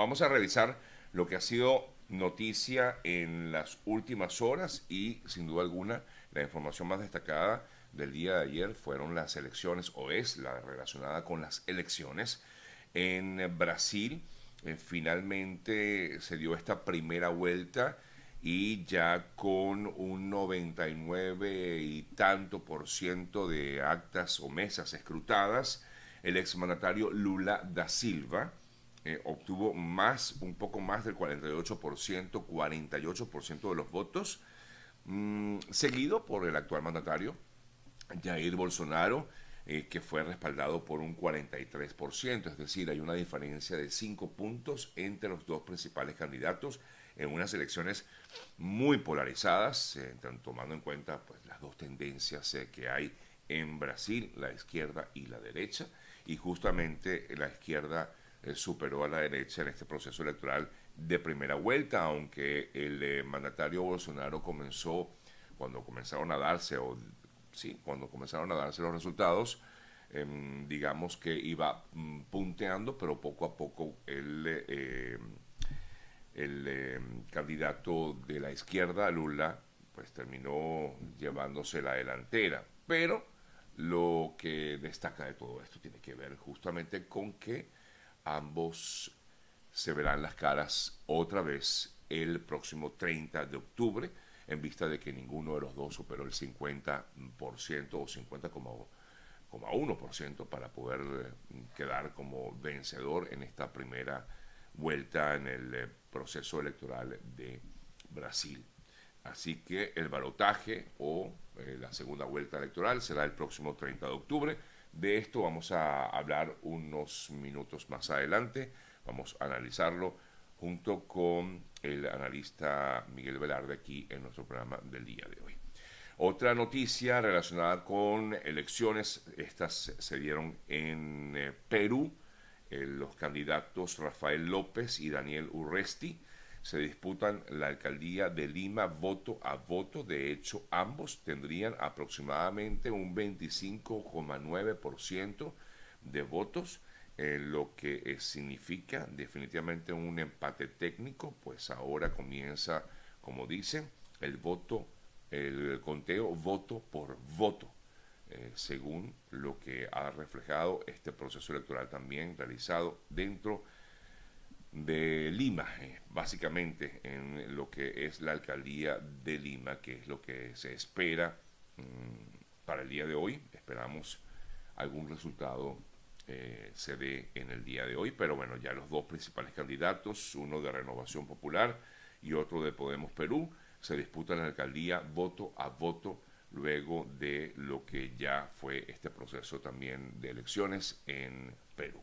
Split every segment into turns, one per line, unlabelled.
vamos a revisar lo que ha sido noticia en las últimas horas y sin duda alguna la información más destacada del día de ayer fueron las elecciones o es la relacionada con las elecciones en Brasil. Eh, finalmente se dio esta primera vuelta y ya con un 99 y tanto por ciento de actas o mesas escrutadas, el exmandatario Lula da Silva eh, obtuvo más, un poco más del 48%, 48% de los votos, mm, seguido por el actual mandatario Jair Bolsonaro, eh, que fue respaldado por un 43%, es decir, hay una diferencia de 5 puntos entre los dos principales candidatos en unas elecciones muy polarizadas, eh, tomando en cuenta pues, las dos tendencias que hay en Brasil, la izquierda y la derecha, y justamente la izquierda eh, superó a la derecha en este proceso electoral de primera vuelta, aunque el mandatario Bolsonaro comenzó, cuando comenzaron a darse, o sí, cuando comenzaron a darse los resultados, em, digamos que iba mm, punteando, pero poco a poco él el em, candidato de la izquierda, Lula, pues terminó llevándose la delantera. Pero lo que destaca de todo esto tiene que ver justamente con que ambos se verán las caras otra vez el próximo 30 de octubre, en vista de que ninguno de los dos superó el 50% o 50,1% para poder eh, quedar como vencedor en esta primera vuelta en el eh, proceso electoral de Brasil. Así que el balotaje o eh, la segunda vuelta electoral será el próximo 30 de octubre. De esto vamos a hablar unos minutos más adelante. Vamos a analizarlo junto con el analista Miguel Velarde aquí en nuestro programa del día de hoy. Otra noticia relacionada con elecciones, estas se dieron en eh, Perú eh, los candidatos Rafael López y Daniel Urresti se disputan la alcaldía de Lima voto a voto. De hecho, ambos tendrían aproximadamente un 25,9% de votos, eh, lo que eh, significa definitivamente un empate técnico, pues ahora comienza, como dicen, el voto, el conteo voto por voto. Eh, según lo que ha reflejado este proceso electoral también realizado dentro de Lima, eh, básicamente en lo que es la alcaldía de Lima, que es lo que se espera mm, para el día de hoy. Esperamos algún resultado eh, se dé en el día de hoy, pero bueno, ya los dos principales candidatos, uno de Renovación Popular y otro de Podemos Perú, se disputan la alcaldía voto a voto luego de lo que ya fue este proceso también de elecciones en Perú.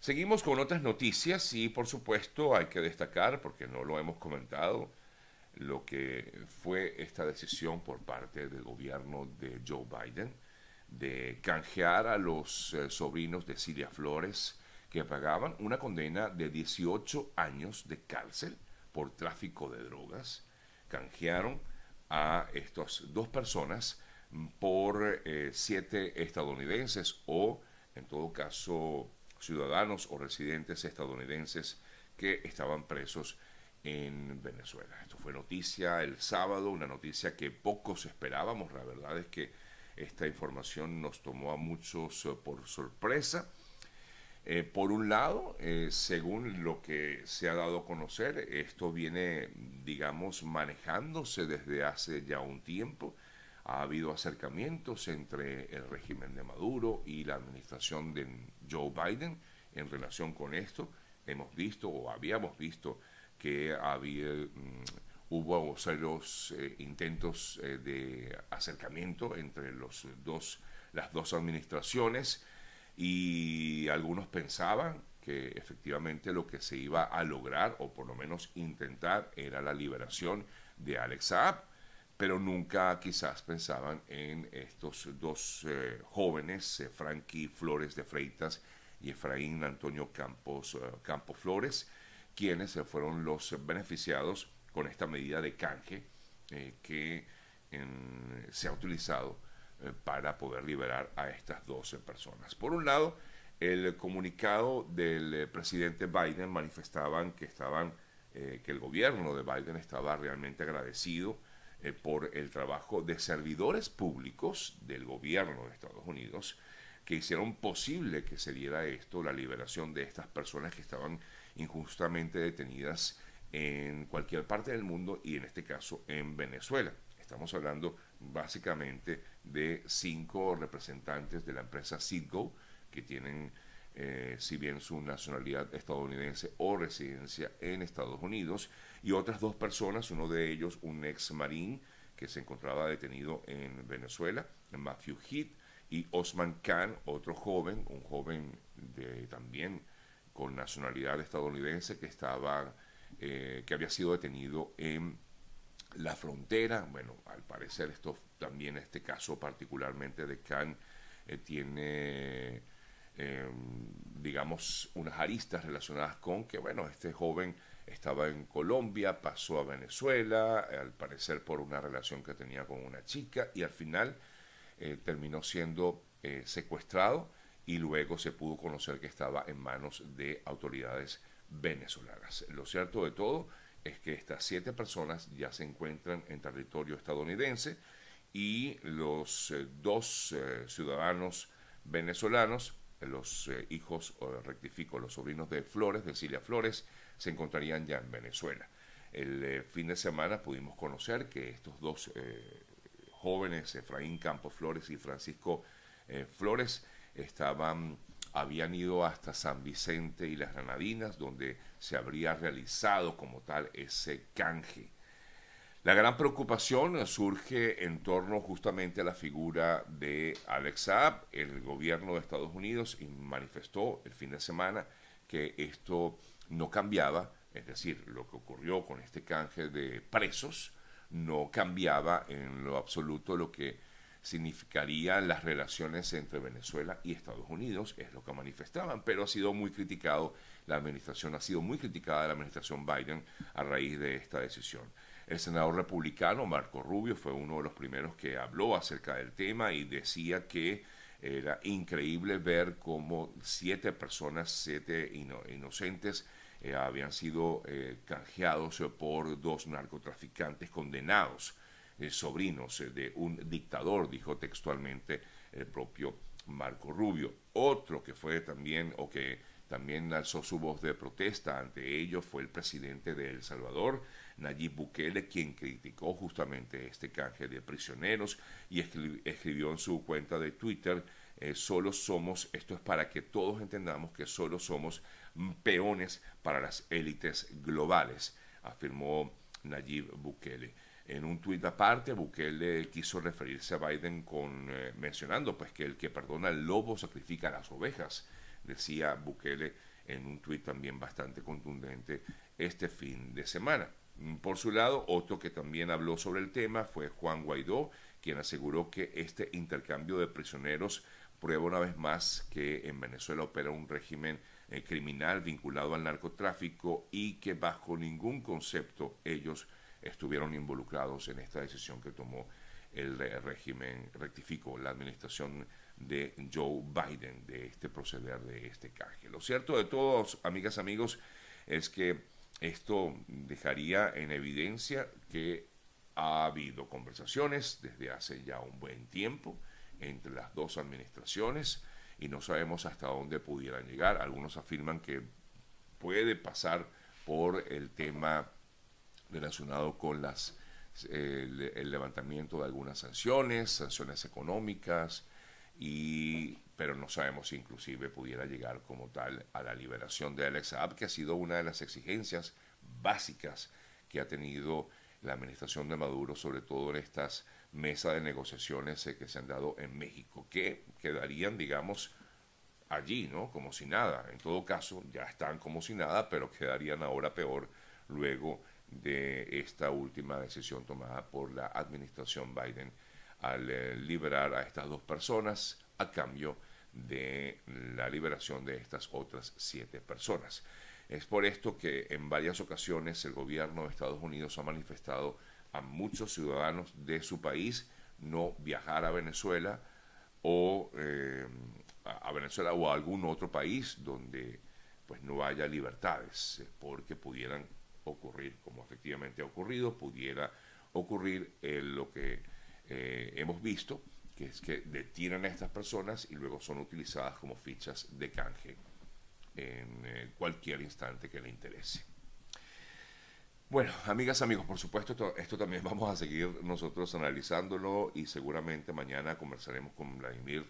Seguimos con otras noticias y por supuesto hay que destacar, porque no lo hemos comentado, lo que fue esta decisión por parte del gobierno de Joe Biden de canjear a los eh, sobrinos de Cilia Flores que pagaban una condena de 18 años de cárcel por tráfico de drogas. Canjearon a estas dos personas por eh, siete estadounidenses o, en todo caso, ciudadanos o residentes estadounidenses que estaban presos en Venezuela. Esto fue noticia el sábado, una noticia que pocos esperábamos. La verdad es que esta información nos tomó a muchos eh, por sorpresa eh, por un lado, eh, según lo que se ha dado a conocer, esto viene, digamos, manejándose desde hace ya un tiempo. Ha habido acercamientos entre el régimen de Maduro y la administración de Joe Biden en relación con esto. Hemos visto o habíamos visto que había, mm, hubo serios eh, intentos de acercamiento entre los dos, las dos administraciones y algunos pensaban que efectivamente lo que se iba a lograr, o por lo menos intentar, era la liberación de Alex Saab, pero nunca quizás pensaban en estos dos eh, jóvenes, eh, Frankie Flores de Freitas y Efraín Antonio Campos, eh, Flores, quienes fueron los beneficiados con esta medida de canje que se ha utilizado para poder liberar a estas 12 personas. Por un lado, El comunicado del presidente Biden manifestaban que estaban que el gobierno de Biden estaba realmente agradecido eh, por el trabajo de servidores públicos del gobierno de Estados Unidos que hicieron posible que se diera esto, la liberación de estas personas que estaban injustamente detenidas en cualquier parte del mundo y en este caso en Venezuela. Estamos hablando básicamente de cinco representantes de la empresa Citgo que tienen, eh, si bien su nacionalidad estadounidense o residencia en Estados Unidos, y otras dos personas, uno de ellos un ex marín que se encontraba detenido en Venezuela, Matthew Heath, y Osman Khan, otro joven, un joven de, también con nacionalidad estadounidense que estaba, eh, que había sido detenido en la frontera. Bueno, al parecer esto también este caso particularmente de Khan eh, tiene em, digamos unas aristas relacionadas con que bueno este joven estaba en Colombia pasó a Venezuela al parecer por una relación que tenía con una chica y al final eh, terminó siendo eh, secuestrado y luego se pudo conocer que estaba en manos de autoridades venezolanas. Lo cierto de todo es que estas siete personas ya se encuentran en territorio estadounidense y los eh, dos ciudadanos venezolanos, los hijos, rectifico, los sobrinos de Flores, de Cilia Flores, se encontrarían ya en Venezuela. El fin de semana pudimos conocer que estos dos jóvenes, Efraín Campos Flores y Francisco eh, Flores, estaban, habían ido hasta San Vicente y las Granadinas, donde se habría realizado como tal ese canje. La gran preocupación surge en torno justamente a la figura de Alex Saab. El gobierno de Estados Unidos manifestó el fin de semana que esto no cambiaba, es decir, lo que ocurrió con este canje de presos, no cambiaba en lo absoluto lo que significarían las relaciones entre Venezuela y Estados Unidos, es lo que manifestaban, pero ha sido muy criticado, la administración ha sido muy criticada la administración Biden a raíz de esta decisión. El senador republicano Marco Rubio fue uno de los primeros que habló acerca del tema y decía que era increíble ver cómo siete personas, siete inocentes, eh, habían sido eh, canjeados eh, por dos narcotraficantes condenados, sobrinos de un dictador, dijo textualmente el propio Marco Rubio. Otro que fue también, o que también alzó su voz de protesta ante ello, fue el presidente de El Salvador, Nayib Bukele, quien criticó justamente este canje de prisioneros y escribió en su cuenta de Twitter, solo somos, esto es para que todos entendamos que solo somos peones para las élites globales, afirmó Nayib Bukele. En un tuit aparte, Bukele quiso referirse a Biden con, eh, mencionando pues que el que perdona al lobo sacrifica a las ovejas, decía Bukele en un tuit también bastante contundente este fin de semana. Por su lado, otro que también habló sobre el tema fue Juan Guaidó, quien aseguró que este intercambio de prisioneros prueba una vez más que en Venezuela opera un régimen eh, criminal vinculado al narcotráfico y que bajo ningún concepto ellos estuvieron involucrados en esta decisión que tomó el régimen, rectificó la administración de Joe Biden de este proceder de este canje. Lo cierto de todos, amigas, amigos, es que esto dejaría en evidencia que ha habido conversaciones desde hace ya un buen tiempo entre las dos administraciones y no sabemos hasta dónde pudieran llegar. Algunos afirman que puede pasar por el tema relacionado con las el, levantamiento de algunas sanciones, sanciones económicas, y, pero no sabemos si inclusive pudiera llegar como tal a la liberación de Alex Saab, que ha sido una de las exigencias básicas que ha tenido la administración de Maduro, sobre todo en estas mesas de negociaciones eh, que se han dado en México, que quedarían, digamos, allí, ¿no? Como si nada. En todo caso, ya están como si nada, pero quedarían ahora peor luego de esta última decisión tomada por la administración Biden al eh, liberar a estas dos personas a cambio de la liberación de estas otras siete personas. Es por esto que en varias ocasiones el gobierno de Estados Unidos ha manifestado a muchos ciudadanos de su país no viajar a Venezuela o eh, a Venezuela o a algún otro país donde pues no haya libertades, porque pudieran ocurrir, como efectivamente ha ocurrido, pudiera ocurrir lo que eh, hemos visto, que es que detienen a estas personas y luego son utilizadas como fichas de canje en eh, cualquier instante que le interese. Bueno, amigas, amigos, por supuesto, esto, también vamos a seguir nosotros analizándolo y seguramente mañana conversaremos con Vladimir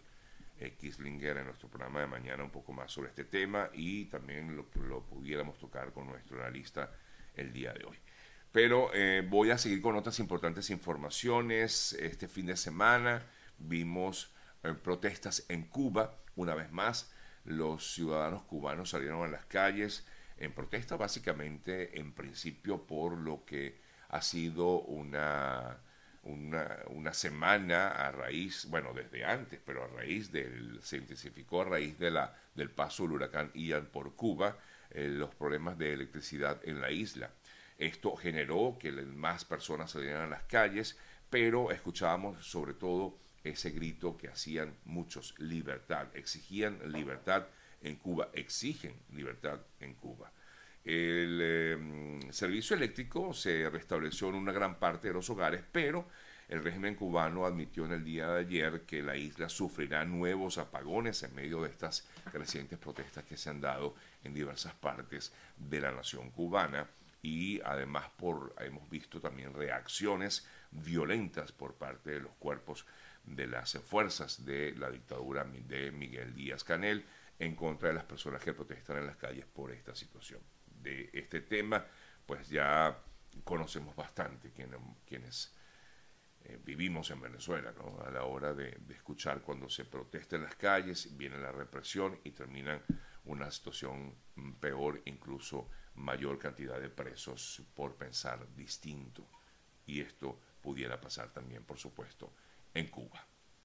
eh, Kislinger en nuestro programa de mañana un poco más sobre este tema y también lo, lo pudiéramos tocar con nuestro analista el día de hoy. Pero eh, voy a seguir con otras importantes informaciones. Este fin de semana vimos eh, protestas en Cuba. Una vez más, los ciudadanos cubanos salieron a las calles en protesta básicamente, en principio, por lo que ha sido una, una, semana a raíz, bueno, desde antes, pero a raíz del, se intensificó a raíz de la, del paso del huracán Ian por Cuba, eh, los problemas de electricidad en la isla. Esto generó que más personas salieran a las calles, pero escuchábamos sobre todo ese grito que hacían muchos, libertad, exigían libertad en Cuba, exigen libertad en Cuba. El em, servicio eléctrico se restableció en una gran parte de los hogares, pero el régimen cubano admitió en el día de ayer que la isla sufrirá nuevos apagones en medio de estas crecientes protestas que se han dado en diversas partes de la nación cubana y además por hemos visto también reacciones violentas por parte de los cuerpos de las fuerzas de la dictadura de Miguel Díaz Canel en contra de las personas que protestan en las calles por esta situación. De este tema, pues ya conocemos bastante quienes, quienes eh, vivimos en Venezuela, ¿no? A la hora de, de, escuchar cuando se protesta en las calles, viene la represión y terminan una situación peor, incluso mayor cantidad de presos por pensar distinto. Y esto pudiera pasar también, por supuesto, en Cuba.